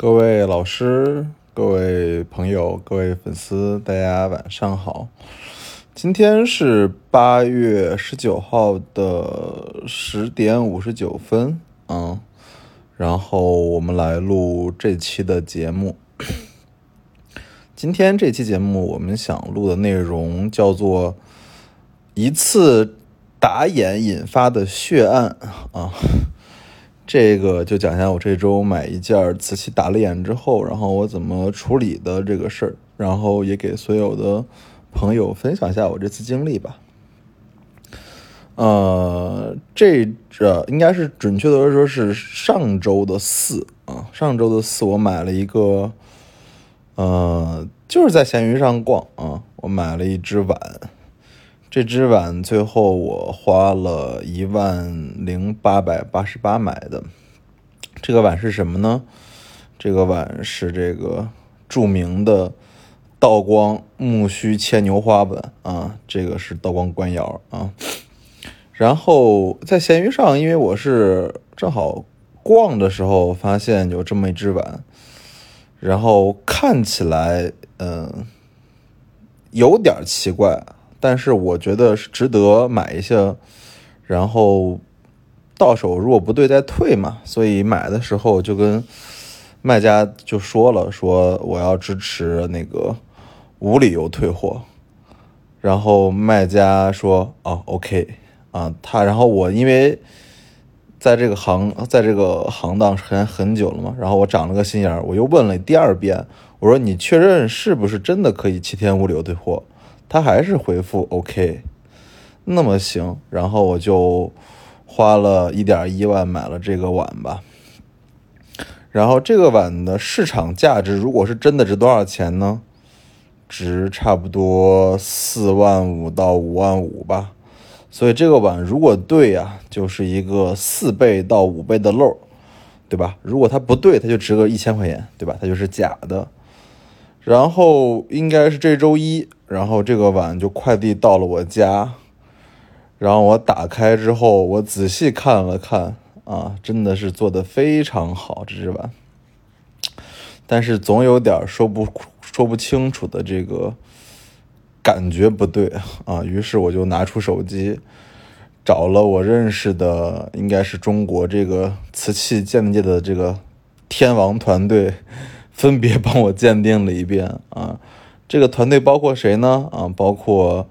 各位老师、各位朋友、各位粉丝，大家晚上好。今天是八月十九号的十点五十九分，嗯，然后我们来录这期的节目。今天这期节目我们想录的内容叫做一次打眼引发的血案啊。这个就讲一下我这周买一件瓷器打了眼之后，然后我怎么处理的这个事儿，然后也给所有的朋友分享一下我这次经历吧。呃，这这应该是准确的说是上周的四啊，上周的四我买了一个，呃，就是在闲鱼上逛啊，我买了一只碗。这只碗最后我花了一万零八百八十八买的。这个碗是什么呢？这个碗是这个著名的道光木须牵牛花碗啊，这个是道光官窑啊。然后在闲鱼上，因为我是正好逛的时候发现有这么一只碗，然后看起来嗯有点奇怪。但是我觉得是值得买一下，然后到手如果不对再退嘛。所以买的时候就跟卖家就说了，说我要支持那个无理由退货。然后卖家说哦，OK 啊，他然后我因为在这个行在这个行当很很久了嘛，然后我长了个心眼儿，我又问了第二遍，我说你确认是不是真的可以七天无理由退货？他还是回复 OK，那么行，然后我就花了一点一万买了这个碗吧。然后这个碗的市场价值，如果是真的值多少钱呢？值差不多四万五到五万五吧。所以这个碗如果对呀，就是一个四倍到五倍的漏，对吧？如果它不对，它就值个一千块钱，对吧？它就是假的。然后应该是这周一。然后这个碗就快递到了我家，然后我打开之后，我仔细看了看，啊，真的是做的非常好这只碗，但是总有点说不说不清楚的这个感觉不对啊，于是我就拿出手机，找了我认识的，应该是中国这个瓷器鉴定界的这个天王团队，分别帮我鉴定了一遍啊。这个团队包括谁呢？啊，包括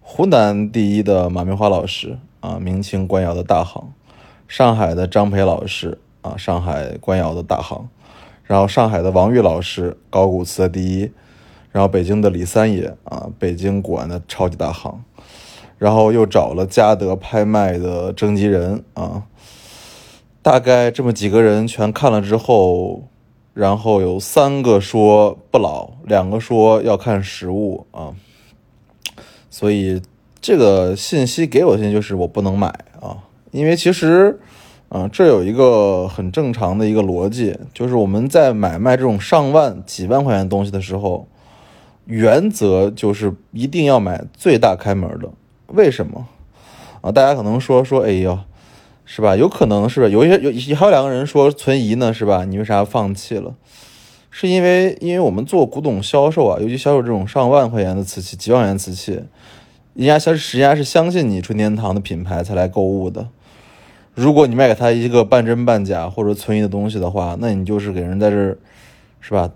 湖南第一的马明华老师啊，明清官窑的大行；上海的张培老师啊，上海官窑的大行；然后上海的王玉老师，高古瓷的第一；然后北京的李三爷啊，北京古玩的超级大行；然后又找了嘉德拍卖的征集人啊，大概这么几个人全看了之后。然后有三个说不老，两个说要看实物啊，所以这个信息给我的信息就是我不能买啊，因为其实啊这有一个很正常的一个逻辑，就是我们在买卖这种上万、几万块钱东西的时候，原则就是一定要买最大开门的。为什么啊？大家可能说说，哎呀。是吧？有可能是吧？有一些有还有两个人说存疑呢，是吧？你为啥放弃了？是因为因为我们做古董销售啊，尤其销售这种上万块钱的瓷器、几万元瓷器，人家相实际上是相信你春天堂的品牌才来购物的。如果你卖给他一个半真半假或者存疑的东西的话，那你就是给人在这儿，是吧？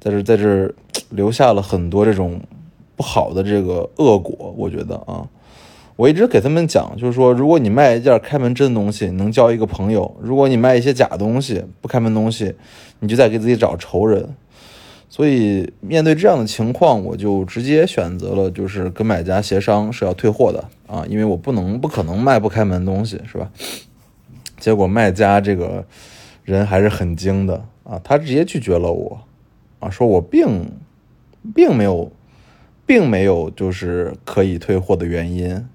在这在这留下了很多这种不好的这个恶果，我觉得啊。我一直给他们讲，就是说，如果你卖一件开门真的东西，能交一个朋友；如果你卖一些假东西、不开门东西，你就在给自己找仇人。所以面对这样的情况，我就直接选择了，就是跟买家协商是要退货的啊，因为我不能、不可能卖不开门东西，是吧？结果卖家这个人还是很精的啊，他直接拒绝了我啊，说我并并没有，并没有就是可以退货的原因。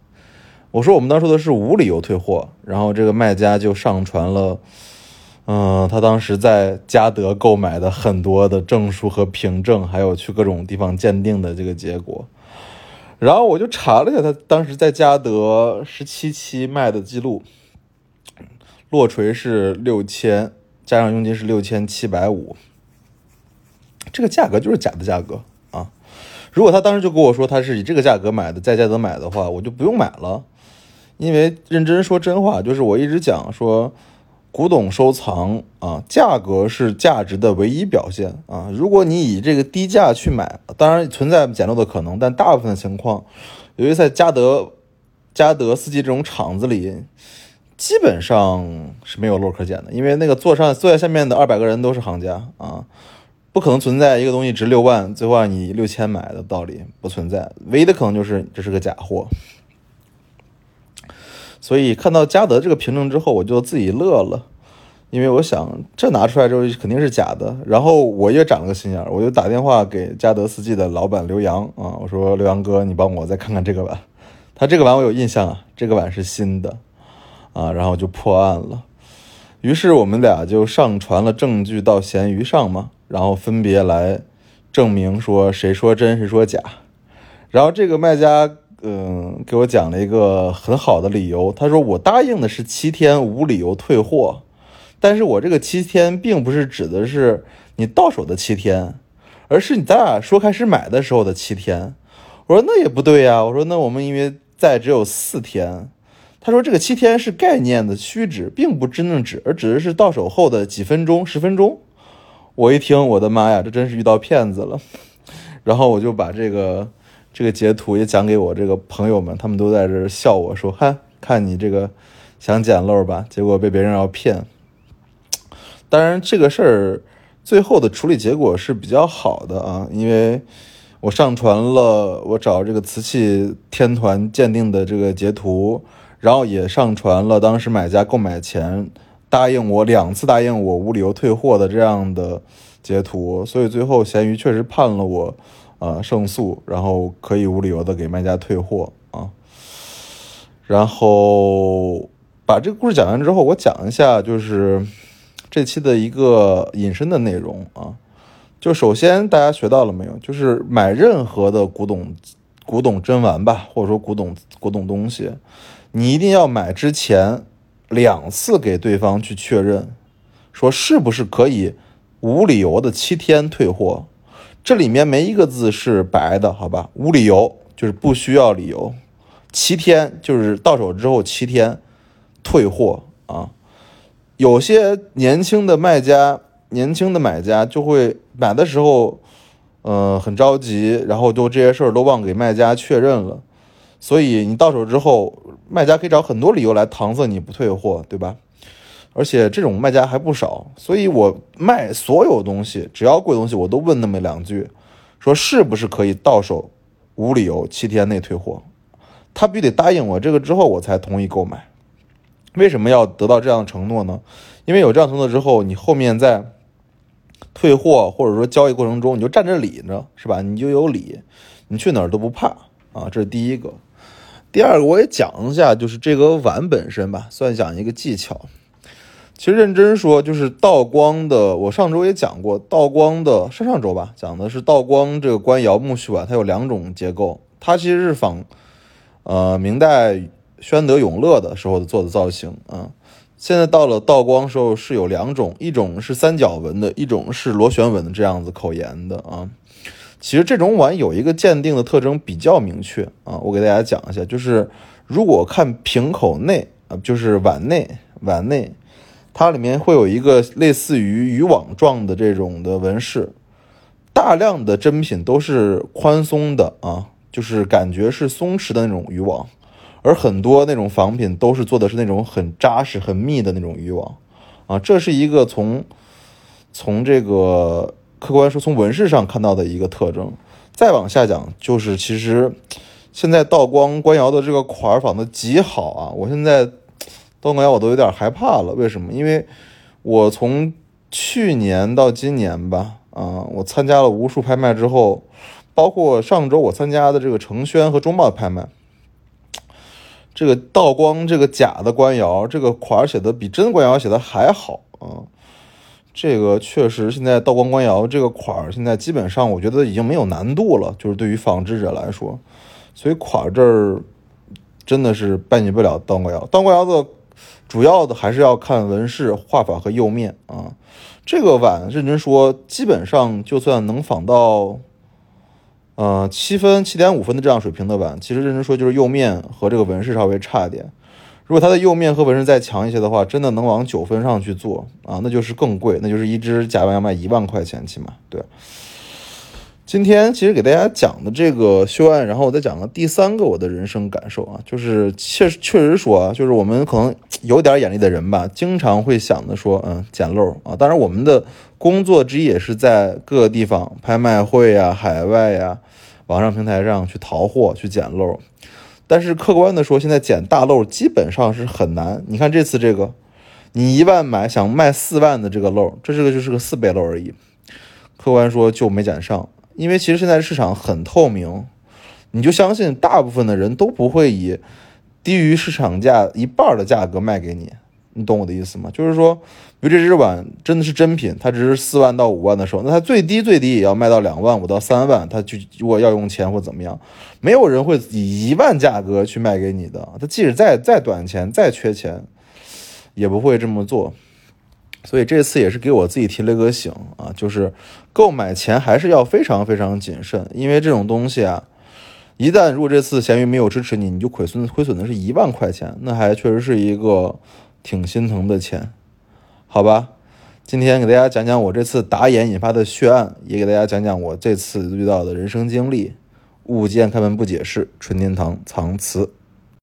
我说我们当时的是无理由退货，然后这个卖家就上传了，嗯，他当时在嘉德购买的很多的证书和凭证，还有去各种地方鉴定的这个结果。然后我就查了一下他当时在嘉德十七期卖的记录，落锤是六千，加上佣金是六千七百五，这个价格就是假的价格啊。如果他当时就跟我说他是以这个价格买的，在嘉德买的话，我就不用买了。因为认真说真话，就是我一直讲说，古董收藏啊，价格是价值的唯一表现啊。如果你以这个低价去买，当然存在捡漏的可能，但大部分的情况，由于在嘉德、嘉德四季这种厂子里，基本上是没有漏可捡的，因为那个坐上坐在下面的二百个人都是行家啊，不可能存在一个东西值六万，最后让你六千买的道理不存在，唯一的可能就是这是个假货。所以看到嘉德这个凭证之后，我就自己乐了，因为我想这拿出来之后肯定是假的。然后我也长了个心眼，我就打电话给嘉德四季的老板刘洋啊，我说刘洋哥，你帮我再看看这个碗。他这个碗我有印象啊，这个碗是新的啊，然后就破案了。于是我们俩就上传了证据到闲鱼上嘛，然后分别来证明说谁说真谁说假。然后这个卖家。嗯，给我讲了一个很好的理由。他说我答应的是七天无理由退货，但是我这个七天并不是指的是你到手的七天，而是你咱俩说开始买的时候的七天。我说那也不对呀。我说那我们因为在只有四天。他说这个七天是概念的虚指，并不真正指，而指的是到手后的几分钟、十分钟。我一听，我的妈呀，这真是遇到骗子了。然后我就把这个。这个截图也讲给我这个朋友们，他们都在这笑我说：“哈，看你这个想捡漏吧，结果被别人要骗。”当然，这个事儿最后的处理结果是比较好的啊，因为我上传了我找这个瓷器天团鉴定的这个截图，然后也上传了当时买家购买前答应我两次答应我无理由退货的这样的截图，所以最后闲鱼确实判了我。啊，胜诉，然后可以无理由的给卖家退货啊。然后把这个故事讲完之后，我讲一下就是这期的一个引申的内容啊。就首先大家学到了没有？就是买任何的古董、古董珍玩吧，或者说古董古董东西，你一定要买之前两次给对方去确认，说是不是可以无理由的七天退货。这里面没一个字是白的，好吧？无理由就是不需要理由，七天就是到手之后七天退货啊。有些年轻的卖家、年轻的买家就会买的时候，呃，很着急，然后就这些事儿都忘给卖家确认了，所以你到手之后，卖家可以找很多理由来搪塞你不退货，对吧？而且这种卖家还不少，所以我卖所有东西，只要贵东西，我都问那么两句，说是不是可以到手无理由七天内退货，他必须得答应我这个之后，我才同意购买。为什么要得到这样的承诺呢？因为有这样承诺之后，你后面在退货或者说交易过程中，你就占着理呢，是吧？你就有理，你去哪儿都不怕啊。这是第一个。第二个，我也讲一下，就是这个碗本身吧，算讲一个技巧。其实认真说，就是道光的。我上周也讲过，道光的上上周吧，讲的是道光这个官窑木须碗，它有两种结构。它其实是仿，呃，明代宣德永乐的时候做的造型啊。现在到了道光时候是有两种，一种是三角纹的，一种是螺旋纹的这样子口沿的啊。其实这种碗有一个鉴定的特征比较明确啊，我给大家讲一下，就是如果看瓶口内啊，就是碗内碗内。它里面会有一个类似于渔网状的这种的纹饰，大量的真品都是宽松的啊，就是感觉是松弛的那种渔网，而很多那种仿品都是做的是那种很扎实、很密的那种渔网啊，这是一个从从这个客观说从纹饰上看到的一个特征。再往下讲，就是其实现在道光官窑的这个款仿的极好啊，我现在。道光窑我都有点害怕了，为什么？因为我从去年到今年吧，啊，我参加了无数拍卖之后，包括上周我参加的这个成轩和中贸拍卖，这个道光这个假的官窑，这个款写的比真官窑写的还好啊，这个确实现在道光官窑这个款现在基本上我觉得已经没有难度了，就是对于仿制者来说，所以款这儿真的是拜你不了道光窑，道光窑的。主要的还是要看纹饰、画法和釉面啊，这个碗认真说，基本上就算能仿到，呃七分、七点五分的这样水平的碗，其实认真说就是釉面和这个纹饰稍微差一点。如果它的釉面和纹饰再强一些的话，真的能往九分上去做啊，那就是更贵，那就是一只假碗要卖一万块钱起码。对，今天其实给大家讲的这个修案，然后我再讲个第三个我的人生感受啊，就是确确实说啊，就是我们可能有点眼力的人吧，经常会想着说，嗯，捡漏啊。当然，我们的工作之一也是在各个地方拍卖会呀、海外呀、网上平台上去淘货、去捡漏。但是客观的说，现在捡大漏基本上是很难。你看这次这个，你一万买想卖四万的这个漏，这是个就是个四倍漏而已。客观说就没捡上，因为其实现在市场很透明，你就相信大部分的人都不会以低于市场价一半的价格卖给你。你懂我的意思吗？就是说，比如这只碗真的是真品，它只是四万到五万的时候，那它最低最低也要卖到两万五到三万，它就如果要用钱或怎么样，没有人会以一万价格去卖给你的。他即使再再短钱再缺钱，也不会这么做。所以这次也是给我自己提了个醒啊，就是购买前还是要非常非常谨慎，因为这种东西啊，一旦如果这次闲鱼没有支持你，你就亏损亏损的是一万块钱，那还确实是一个。挺心疼的钱，好吧。今天给大家讲讲我这次打眼引发的血案，也给大家讲讲我这次遇到的人生经历。物件开门不解释，纯天堂藏词。